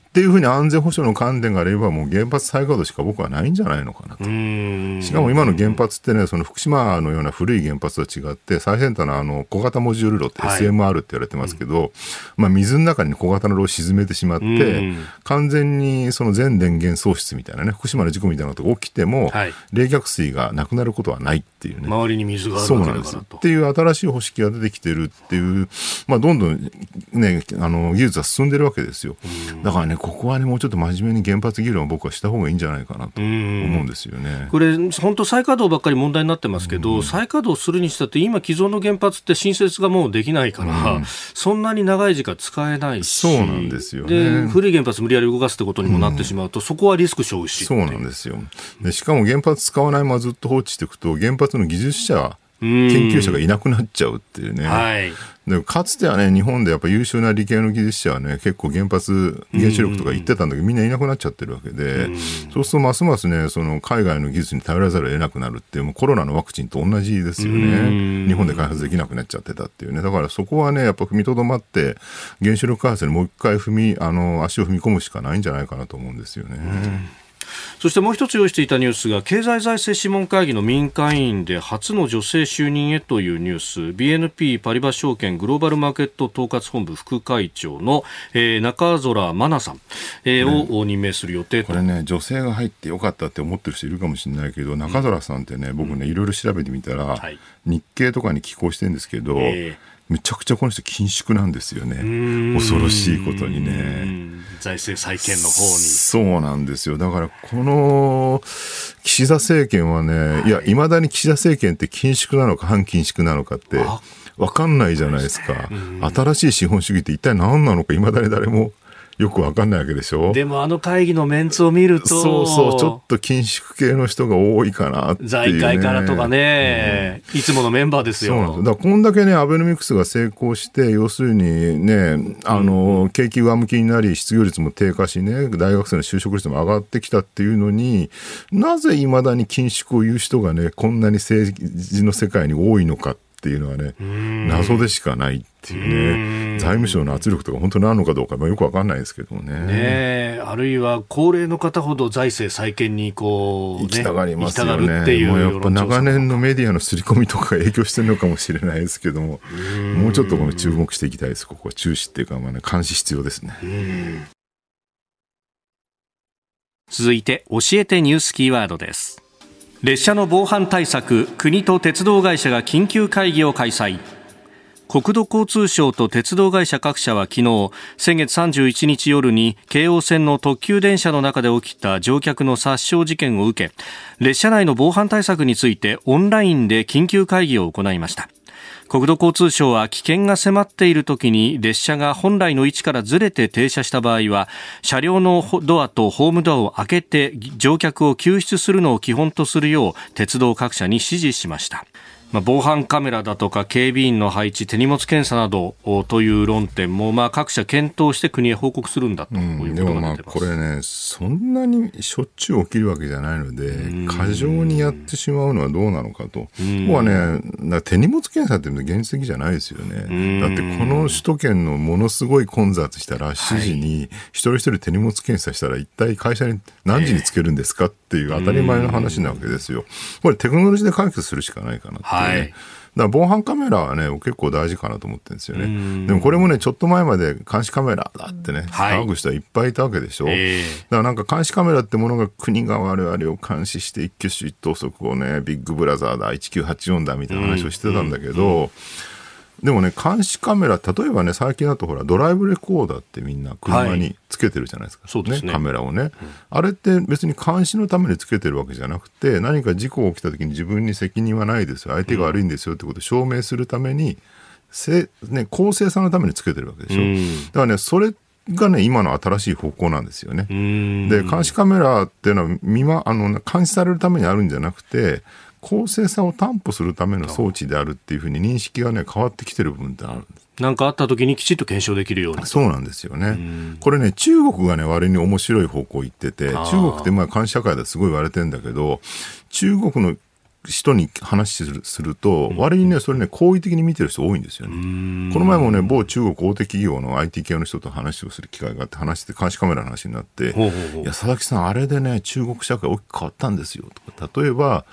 っていうふうに安全保障の観点があれば、もう原発再稼働しか僕はないんじゃないのかなと。しかも今の原発ってね、その福島のような古い原発と違って、最先端のあの小型モジュール炉って SMR って言われてますけど、はい、まあ水の中に小型の炉を沈めてしまって、完全にその全電源喪失みたいなね、福島の事故みたいなことが起きても、はい、冷却水がなくなることはないっていうね。周りに水があるわけだからと。っていう新しい方式が出てきてるっていう、まあどんどんね、あの技術は進んでるわけですよ。だからね、ここはね、もうちょっと真面目に原発議論を僕はした方がいいんじゃないかなと思うんですよね。これ、本当、再稼働ばっかり問題になってますけど、うん、再稼働するにしたって、今、既存の原発って新設がもうできないから、うん、そんなに長い時間使えないし、そうなんですよ、ね、古い原発無理やり動かすってことにもなってしまうと、うん、そこはリスク背負うし。そうなんですよで。しかも原発使わないままずっと放置していくと、原発の技術者研究者がいなくなっちゃうっていうね。はい、でかつてはね、日本でやっぱ優秀な理系の技術者はね、結構原発、原子力とか言ってたんだけど、みんないなくなっちゃってるわけで、そうするとますますね、その海外の技術に頼らざるを得なくなるっていう、もうコロナのワクチンと同じですよね。日本で開発できなくなっちゃってたっていうね。だからそこはね、やっぱ踏みとどまって、原子力開発にもう一回踏み、あの、足を踏み込むしかないんじゃないかなと思うんですよね。そしてもう一つ用意していたニュースが経済財政諮問会議の民間委員で初の女性就任へというニュース。BNP パリバ証券グローバルマーケット統括本部副会長の、えー、中空真奈さん、えー、を任命する予定これね女性が入ってよかったって思ってる人いるかもしれないけど中空さんってね、僕ねいろいろ調べてみたら、はい、日経とかに寄稿してるんですけど、えーめちゃくちゃこの人緊縮なんですよね。恐ろしいことにね。財政再建の方に。そうなんですよ。だから、この、岸田政権はね、はい、いや、いまだに岸田政権って緊縮なのか反緊縮なのかって、わかんないじゃないですか。新しい資本主義って一体何なのか、いまだに誰もよくわかんないわけでしょ？でもあの会議のメンツを見るとそうそうちょっと緊縮系の人が多いかなって、ね、財界からとかね、うん、いつものメンバーですよ。そうだこんだけねアベノミクスが成功して要するにねあの、うん、景気上向きになり失業率も低下しね大学生の就職率も上がってきたっていうのになぜいまだに緊縮を言う人がねこんなに政治の世界に多いのかっていうのはね謎でしかないっていうね財務省の圧力とか本当にあるのかどうか、まあ、よくわかんないですけどもね。ねあるいは高齢の方ほど財政再建にこう、ね、行きたがりますよね。っていうもうやっぱ長年のメディアの刷り込みとか影響してるのかもしれないですけどももうちょっとこの注目していきたいですここは注視っていうか、まあね、監視必要ですね。続いて教えてニュースキーワードです列車の防犯対策国と鉄道会社が緊急会議を開催。国土交通省と鉄道会社各社は昨日先月31日夜に京王線の特急電車の中で起きた乗客の殺傷事件を受け列車内の防犯対策についてオンラインで緊急会議を行いました。国土交通省は危険が迫っている時に列車が本来の位置からずれて停車した場合は車両のドアとホームドアを開けて乗客を救出するのを基本とするよう鉄道各社に指示しました。まあ、防犯カメラだとか警備員の配置、手荷物検査などという論点も、まあ、各社検討して国へ報告するんだということが出てます、うん、これね、そんなにしょっちゅう起きるわけじゃないので、過剰にやってしまうのはどうなのかと。ここはね、手荷物検査って現実的じゃないですよね。だってこの首都圏のものすごい混雑したら、7時に一人一人手荷物検査したら、一体会社に何時につけるんですかっていう当たり前の話なわけですよ。これテクノロジーで解決するしかないかなってはい、だから防犯カメラはね、結構大事かなと思ってるんですよね。でもこれもね、ちょっと前まで監視カメラだってね、騒ぐ人はいっぱいいたわけでしょ。だからなんか監視カメラってものが国が我々を監視して一挙手一投足をね、ビッグブラザーだ、1984だみたいな話をしてたんだけど、でもね、監視カメラ、例えばね、最近だとほら、ドライブレコーダーってみんな車につけてるじゃないですか。はい、ね、ね、カメラをね、うん、あれって別に監視のためにつけてるわけじゃなくて、何か事故が起きた時に自分に責任はないですよ。相手が悪いんですよってことを証明するために、せね、公正さのためにつけてるわけでしょ。うん、だからね、それがね、今の新しい方向なんですよね。で、監視カメラっていうのは、見ま、あの、監視されるためにあるんじゃなくて、公正さを担保するための装置であるっていうふうに認識がね、変わってきてる部分ってあるんです。なんかあった時にきちっと検証できるように。そうなんですよね。これね、中国がね、割に面白い方向行ってて、中国ってまあ監視社会ですごい言われてるんだけど、中国の人に話するすると、割にね、それね、好意的に見てる人多いんですよね。この前もね、某中国大手企業の IT 系の人と話をする機会があって、話して監視カメラの話になって、いや、佐々木さん、あれでね、中国社会大きく変わったんですよ。とか、例えば、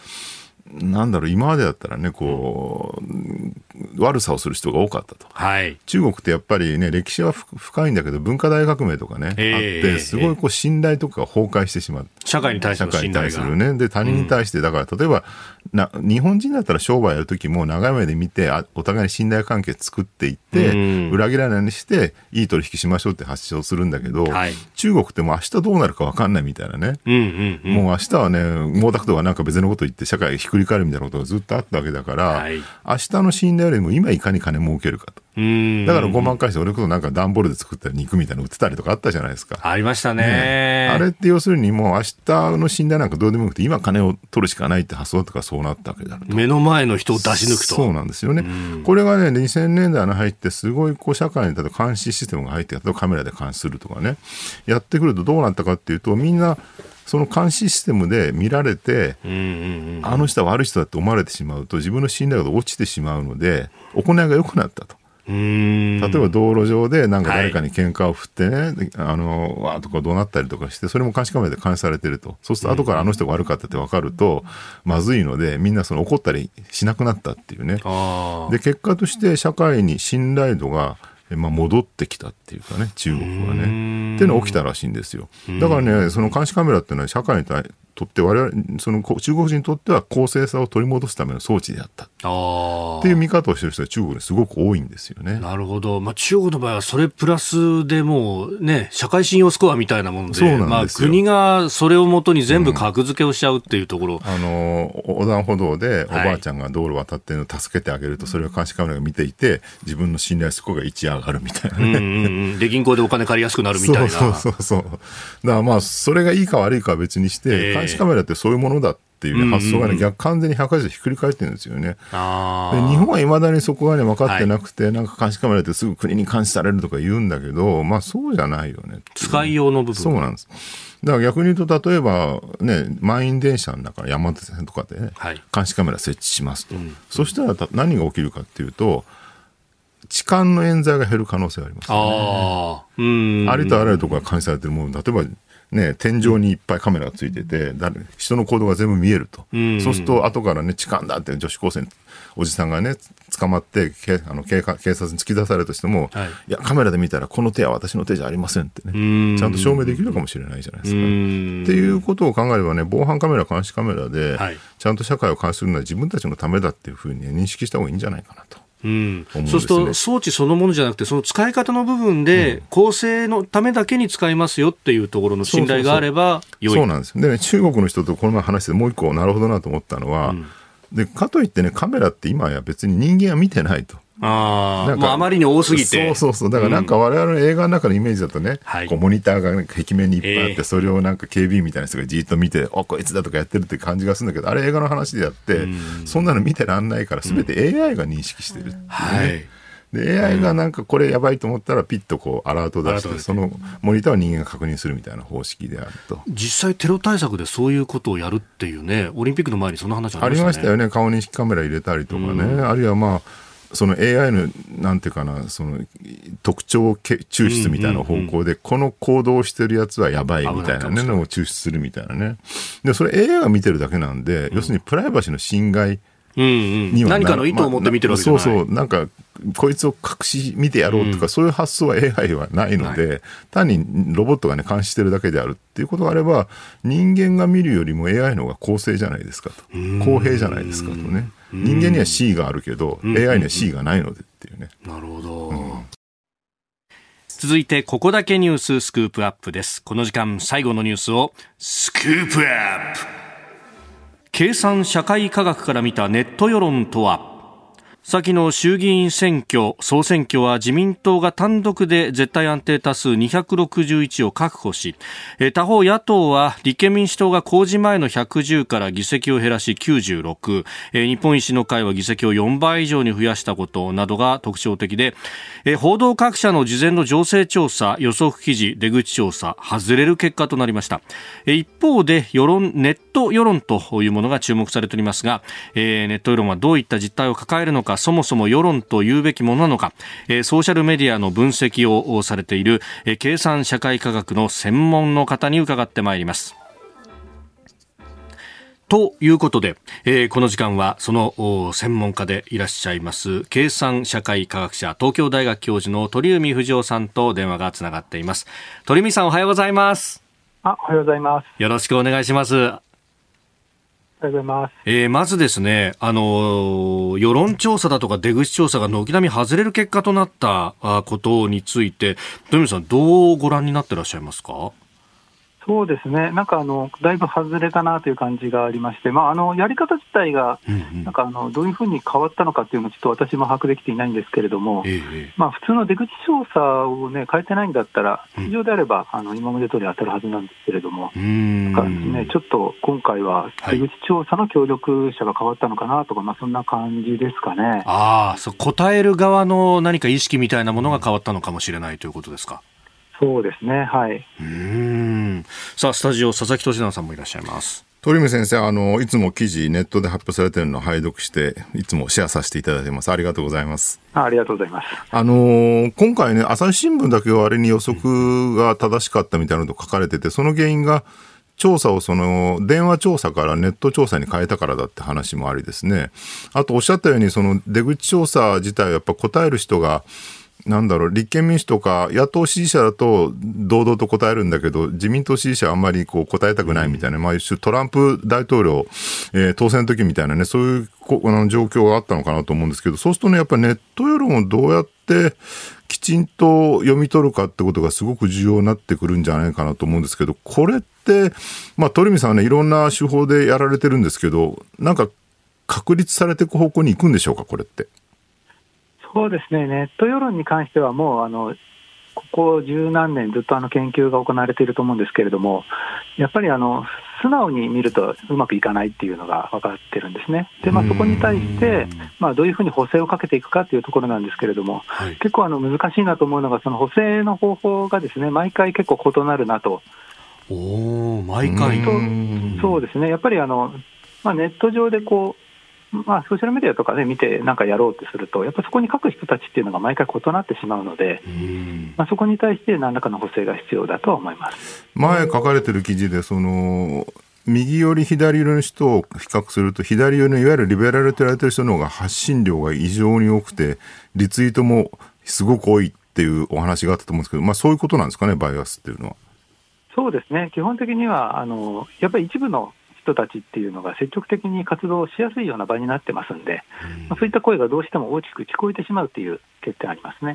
なんだろう、今までだったらね、こう、悪さをする人が多かったと。はい。中国ってやっぱりね、歴史は深いんだけど、文化大革命とかね、えー、あって、すごいこう信頼とかが崩壊してしまう。社会に対しての信頼社会に対するね。で、他人に対して、だから例えば、な日本人だったら商売やるときも長い目で見てあ、お互いに信頼関係作っていって、裏切らないようにして、いい取引しましょうって発信をするんだけど、はい、中国ってもう明日どうなるか分かんないみたいなね。うんうんうん、もう明日はね、毛沢東はなんか別のこと言って社会がひっくり返るみたいなことがずっとあったわけだから、はい、明日の信頼よりも今いかに金儲けるかと。だから5万回して俺こそなんか段ボールで作った肉みたいなの売ってたりとかあったじゃないですか。ありましたね、ね、あれって要するにもう明日の信頼なんかどうでもよくて今金を取るしかないって発想とかそうなったわけだ目の前の人を出し抜くと。そうなんですよね。これがね、2000年代に入ってすごいこう社会に例えば監視システムが入って例えばカメラで監視するとかね、やってくるとどうなったかっていうとみんなその監視システムで見られて、あの人は悪い人だって思われてしまうと自分の信頼度が落ちてしまうので行いが良くなったと。例えば道路上でなんか誰かに喧嘩を振ってね、はい、あのわーとか怒鳴ったりとかしてそれも監視カメラで監視されてると。そうすると後からあの人が悪かったって分かるとまずいのでみんなその怒ったりしなくなったっていうね。で結果として社会に信頼度がまあ、戻ってきたっていうかね中国はね。っていうのが起きたらしいんですよ。だからねその監視カメラっていうのは社会に対とって我々その中国人にとっては公正さを取り戻すための装置であった。っていう見方をしてる人は中国にすごく多いんですよね。なるほど、まあ、中国の場合はそれプラスでもうね社会信用スコアみたいなものでまあ、国がそれをもとに全部格付けをしちゃうっていうところ、うん、あの横断歩道でおばあちゃんが道路渡ってるのを助けてあげると、それを監視カメラが見ていて自分の信頼スコアが1上がるみたいなね、うんうんうん、で銀行でお金借りやすくなるみたいな。そうそうそうだからまあそれがいいか悪いかは別にして、監視カメラってそういうものだっていう、ね、発想がね、逆完全に180度ひっくり返ってるんですよね。で日本はいまだにそこがね分かってなくて、はい、なんか監視カメラってすぐ国に監視されるとか言うんだけど、まあそうじゃないよね。使いようの部分。そうなんです。だから逆に言うと、例えば、ね、満員電車の中、山手線とかでね、はい、監視カメラ設置しますと、うん、そしたら何が起きるかっていうと、痴漢の冤罪が減る可能性があります、ね、あありとあらゆるところが監視されてるもの、例えばね、天井にいっぱいカメラがついてて、誰人の行動が全部見えると、そうすると後からね、痴漢だって女子高生おじさんがね、捕まってけあの警警察に突き出されるとしても、はい、いや、カメラで見たら、この手は私の手じゃありませんってね、ちゃんと証明できるかもしれないじゃないですか。っていうことを考えればね、防犯カメラ、監視カメラで、ちゃんと社会を監視するのは自分たちのためだっていうふうに、認識した方がいいんじゃないかなと。うん、そうすると装置そのものじゃなくてその使い方の部分で公正のためだけに使いますよっていうところの信頼があればそうなんですで、ね、中国の人とこの前話してもう一個なるほどなと思ったのは、うん、でかといってねカメラって今や別に人間は見てないと。あなんかあまりに多すぎて。そうそうそう。だからなんか我々の映画の中のイメージだとね、うん、こうモニターが壁面にいっぱいあって、えー、それをなんか警備員みたいな人がじっと見て、あ、こいつだとかやってるって感じがするんだけど、あれ映画の話でやって、うん、そんなの見てらんないから、すべて AI が認識してる、ね、はい。で AI がなんかこれやばいと思ったらピッとこうアラート出してそのモニターは人間が確認するみたいな方式であると。実際テロ対策でそういうことをやるっていうねオリンピックの前にその話ありました、ね,、よね。顔認識カメラ入れたりとかね、うん、あるいはまあその AI のなんていうかなその特徴抽出みたいな方向で、この行動をしてるやつはやばいみたいなねのを抽出するみたいなね。でそれ AI が見てるだけなんで、要するにプライバシーの侵害には、何かの意図を持って見てるわけじゃない、まあ、そうそう。なんかこいつを隠し見てやろうとか、うん、そういう発想は AI はないので、はい、単にロボットがね、監視してるだけであるっていうことがあれば、人間が見るよりも AI の方が公正じゃないですかと。公平じゃないですかとね。人間には C があるけど、AI には C がないのでっていうね。なるほど。うん。続いてここだけニューススクープアップです。この時間最後のニュースをスクープアップ。計算社会科学から見たネット世論とは？先の衆議院選挙、総選挙は自民党が単独で絶対安定多数261を確保し、他方野党は立憲民主党が公示前の110から議席を減らし96、日本維新の会は議席を4倍以上に増やしたことなどが特徴的で、報道各社の事前の情勢調査、予測記事、出口調査、外れる結果となりました。一方で世論、ネット世論というものが注目されておりますが、ネット世論はどういった実態を抱えるのか、そもそも世論と言うべきものなのか、えー、ソーシャルメディアの分析をされている、えー、計算社会科学の専門の方に伺ってまいります。ということで、えー、この時間はその専門家でいらっしゃいます計算社会科学者東京大学教授の鳥海藤夫さんと電話がつながっています。鳥海さんおはようございます。あおはようございます。よろしくお願いしますおはようございます。えー、まずですね、あの、世論調査だとか出口調査が軒並み外れる結果となったことについて、富見さん、どうご覧になってらっしゃいますか？そうですね、なんかあのだいぶ外れたなという感じがありまして、まあ、あのやり方自体が、なんかあのどういうふうに変わったのかっていうのを、ちょっと私も把握できていないんですけれども、ええ、まあ、普通の出口調査を、ね、変えてないんだったら、通常であれば、あの今まで通り当たるはずなんですけれども、なんかね、ちょっと今回は出口調査の協力者が変わったのかなとか、まあ、そんな感じですかね。あそう答える側の何か意識みたいなものが変わったのかもしれないということですか。そうですね、はい。うん。さあ、スタジオ、佐々木俊直さんもいらっしゃいます。鳥海先生、あの、いつも記事、ネットで発表されているのを拝読して、いつもシェアさせていただいてます。ありがとうございます。ありがとうございます。あの今回ね、朝日新聞だけはあれに予測が正しかったみたいなのと書かれてて、その原因が、調査をその電話調査からネット調査に変えたからだって話もありですね。あとおっしゃったようにその出口調査自体はやっぱ答える人がなんだろう、立憲民主とか野党支持者だと堂々と答えるんだけど、自民党支持者はあんまりこう答えたくないみたいな、うん、まあ一種トランプ大統領、えー、当選の時みたいなね、そういうこあの状況があったのかなと思うんですけど、そうするとね、やっぱりネット世論をどうやってきちんと読み取るかってことがすごく重要になってくるんじゃないかなと思うんですけど、これって、まあ鳥海さんはね、いろんな手法でやられてるんですけど、なんか確立されていく方向に行くんでしょうか、これって？そうですね、ネット世論に関してはもう、あのここ十何年、ずっとあの研究が行われていると思うんですけれども、やっぱりあの素直に見るとうまくいかないっていうのが分かってるんですね。で、まあ、そこに対して、まあ、どういうふうに補正をかけていくかっていうところなんですけれども、はい、結構あの難しいなと思うのが、その補正の方法がですね毎回結構異なるなと。お毎回そうですね、やっぱりあの、まあ、ネット上でこうまあ、ソーシャルメディアとかで、見て、なんかやろうとすると、やっぱそこに書く人たちっていうのが毎回異なってしまうので、まあ、そこに対して何らかの補正が必要だとは思います。前書かれてる記事で、その右寄り、左寄りの人を比較すると、左寄りのいわゆるリベラルと言われてる人の方が発信量が異常に多くて、リツイートもすごく多いっていうお話があったと思うんですけど、まあ、そういうことなんですかね、バイアスっていうのは。そうですね、基本的にはあのやっぱり一部の人たちっていうのが積極的に活動しやすいような場になってますんで、まあ、そういった声がどうしても大きく聞こえてしまうという欠点ありますね。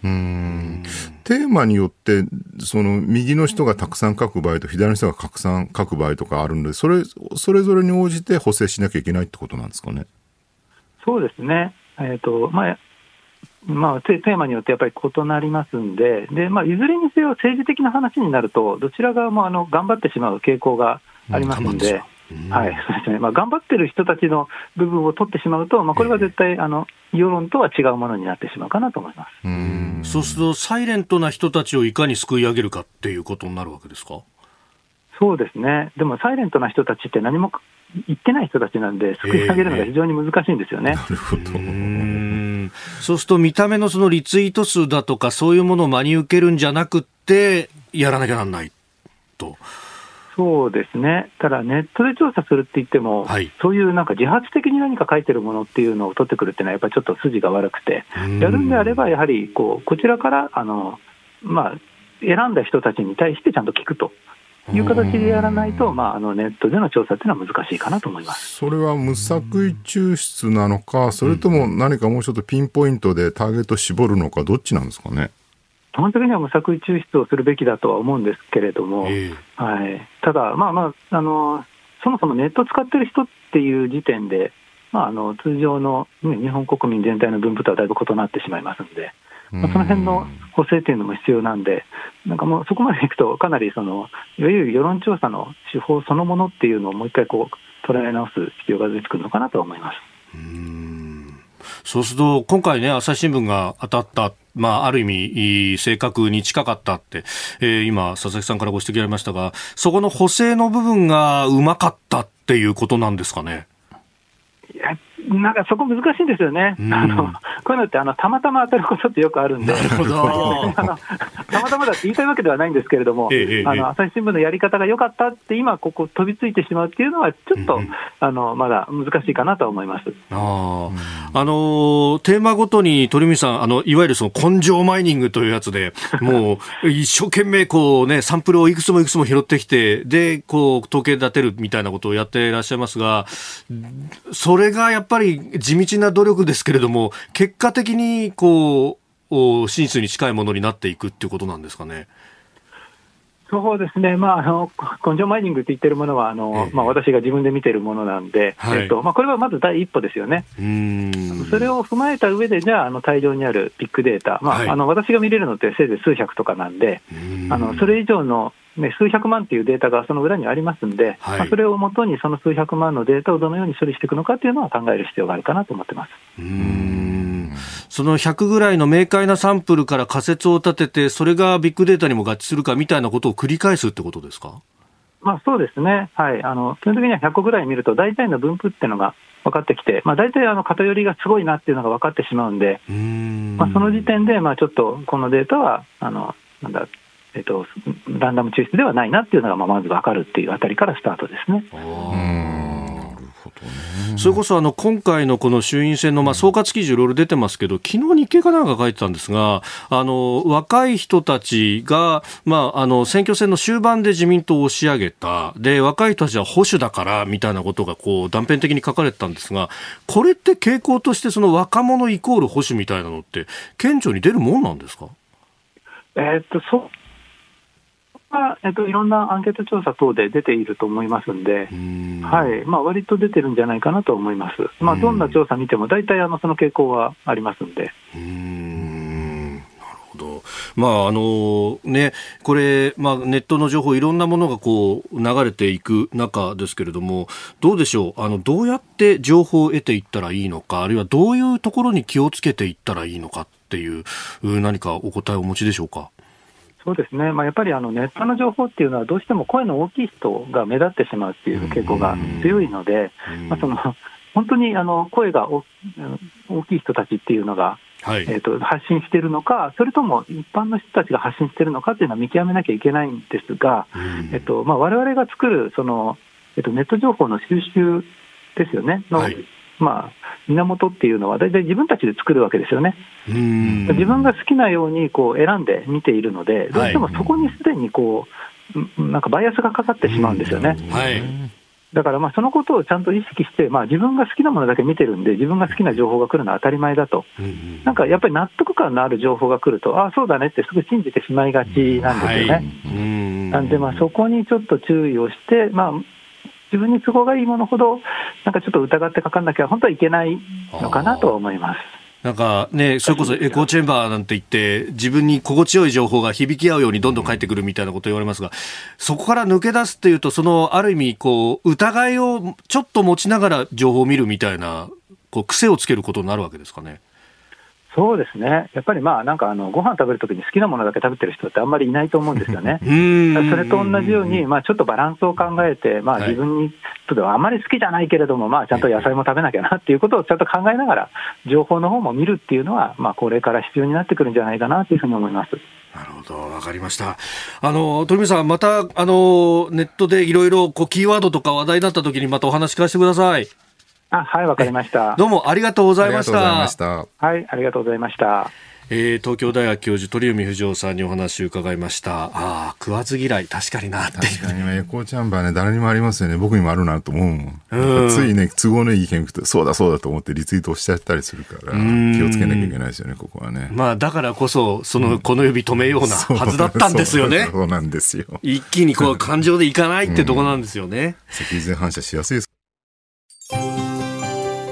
テーマによって、その右の人がたくさん書く場合と左の人がたくさん書く場合とかあるので、それそれぞれに応じて補正しなきゃいけないってことなんですかね？そうですね、えーとまあまあ、テーマによってやっぱり異なりますんで、でまあ、いずれにせよ政治的な話になると、どちら側もあの頑張ってしまう傾向がありますので、はい。そうですね。まあ、頑張ってる人たちの部分を取ってしまうと、まあ、これは絶対、あの世論とは違うものになってしまうかなと思います。うそうすると、サイレントな人たちをいかに救い上げるかっていうことになるわけですか？そうですね、でもサイレントな人たちって何も言ってない人たちなんで、救い上げるのが非常に難しいんですよね。なるほど。そうすると、見た目のそのリツイート数だとか、そういうものを真に受けるんじゃなくて、やらなきゃなんないと。そうですね、ただネットで調査するって言っても、はい、そういうなんか自発的に何か書いてるものっていうのを取ってくるっていうのは、やっぱりちょっと筋が悪くて、やるんであれば、やはりこうこちらからあの、まあ、選んだ人たちに対してちゃんと聞くと。いう形でやらないと、まあ、あのネットでの調査っていうのは難しいかなと思います。それは無作為抽出なのか、それとも何かもうちょっとピンポイントでターゲット絞るのか、どっちなんですかね。基本的には無作為抽出をするべきだとは思うんですけれども、えー、はい、ただ、まあまああの、そもそもネットを使ってる人っていう時点で、まあ、あの通常の、ね、日本国民全体の分布とはだいぶ異なってしまいますんで、まあ、その辺の補正というのも必要なんで、なんかもうそこまでいくと、かなりそのいわゆる世論調査の手法そのものっていうのをもう一回こう捉え直す必要が出てくるのかなと思います。そうすると、今回ね、朝日新聞が当たった、まあ、ある意味、正確に近かったって、えー、今、佐々木さんからご指摘ありましたが、そこの補正の部分がうまかったっていうことなんですかね？やっなんかそこ難しいんですよね、うん、あのこういうのってあのたまたま当たることってよくあるんで、なるほど。あのたまたまだって言いたいわけではないんですけれども、ええ、あの朝日新聞のやり方が良かったって、今、ここ飛びついてしまうっていうのは、ちょっと、うん、あのまだ難しいかなと思います。あ、あのテーマごとに鳥海さんあの、いわゆるその根性マイニングというやつで、もう一生懸命こう、ね、サンプルをいくつもいくつも拾ってきて、でこう統計立てるみたいなことをやっていらっしゃいますが、それがやっぱり地道な努力ですけれども、結果的にこう真実に近いものになっていくっていうことなんですかね。そうですね、まあ、あの根性マイニングって言ってるものは、あの、えまあ、私が自分で見てるものなんで、はい、えっとまあ、これはまず第一歩ですよね。それを踏まえた上で、じゃあ、あの大量にあるビッグデータ、まあ、はい、あの私が見れるのってせいぜい数百とかなんで、あのそれ以上のね、数百万っていうデータがその裏にありますんで、はい、まあ、それをもとにその数百万のデータをどのように処理していくのかっていうのは考える必要があるかなと思ってます。うん。その100ぐらいの明快なサンプルから仮説を立てて、それがビッグデータにも合致するかみたいなことを繰り返すってことですか？まあ、そうですね、はい、あの基本的には100個ぐらい見ると、大体の分布っていうのが分かってきて、まあ、大体あの偏りがすごいなっていうのが分かってしまうんで、ん。まあ、その時点で、まあ、ちょっとこのデータは、あのなんだえっと、ランダム抽出ではないなっていうのがまあまず分かるっていうあたりからスタートですね。なるそれこそあの今回のこの衆院選のまあ総括記事いろいろ出てますけど、昨日日経かなんか書いてたんですが、あの若い人たちがまああの選挙戦の終盤で自民党を押し上げた、で若い人たちは保守だからみたいなことがこう断片的に書かれてたんですが、これって傾向としてその若者イコール保守みたいなのって顕著に出るもんなんですか？えっとそは、えっと、いろんなアンケート調査等で出ていると思いますんで、はい。まあ割と出てるんじゃないかなと思います、まあ、どんな調査見ても、大体あのその傾向はありますんで。まああのね、これ、まあ、ネットの情報、いろんなものがこう流れていく中ですけれども、どうでしょう？あの、どうやって情報を得ていったらいいのか、あるいはどういうところに気をつけていったらいいのかっていう、何かお答えをお持ちでしょうか？そうですね、まあ、やっぱりあのネットの情報っていうのは、どうしても声の大きい人が目立ってしまうっていう傾向が強いので、まあ、その本当にあの声が大きい人たちっていうのが、はい、えーと、発信しているのか、それとも一般の人たちが発信しているのかっていうのは見極めなきゃいけないんですが、えっとまあ、我々が作るその、えっと、ネット情報の収集ですよね、の、はい、まあ、源っていうのは、大体自分たちで作るわけですよね。自分が好きなようにこう選んで見ているので、どうしてもそこにすでにこう、なんかバイアスがかかってしまうんですよね。はい。だからまあそのことをちゃんと意識して、まあ、自分が好きなものだけ見てるんで、自分が好きな情報が来るのは当たり前だと、なんかやっぱり納得感のある情報が来ると、ああ、そうだねってすぐ信じてしまいがちなんですよね。はい、なんで、まあ、そこにちょっと注意をして、まあ、自分に都合がいいものほど、なんかちょっと疑ってかかんなきゃ、本当はいけないのかなと思います。なんかね、それこそエコーチェンバーなんて言って、自分に心地よい情報が響き合うようにどんどん返ってくるみたいなこと言われますが、そこから抜け出すっていうと、そのある意味、こう、疑いをちょっと持ちながら情報を見るみたいな、こう、癖をつけることになるわけですかね。そうですね、やっぱりまあなんかあのご飯食べるときに好きなものだけ食べてる人ってあんまりいないと思うんですよね。それと同じように、まあ、ちょっとバランスを考えて、まあ、自分にちょっとあまり好きじゃないけれども、まあ、ちゃんと野菜も食べなきゃなっていうことをちゃんと考えながら、情報の方も見るっていうのは、まあ、これから必要になってくるんじゃないかなというふうに思います。なるほど、わかりました。あの、鳥海さん、また、あの、ネットでいろいろ、こう、キーワードとか話題になったときにまたお話聞かせてください。あはい、わかりました。どうもありがとうございました。はい、ありがとうございました。えー、東京大学教授鳥海不二夫さんにお話を伺いました。ああ食わず嫌い。確かになって。確かにエコーチャンバーね誰にもありますよね。僕にもあるなと思うもん、うん、ついね都合のいい意見くとそうだそうだと思ってリツイートしちゃったりするから気をつけなきゃいけないですよねここはね。まあだからこそその、この指止めようなはずだったんですよね、そう。なんですよ。一気にこう感情でいかないってとこなんですよね、脊髄反射しやすいです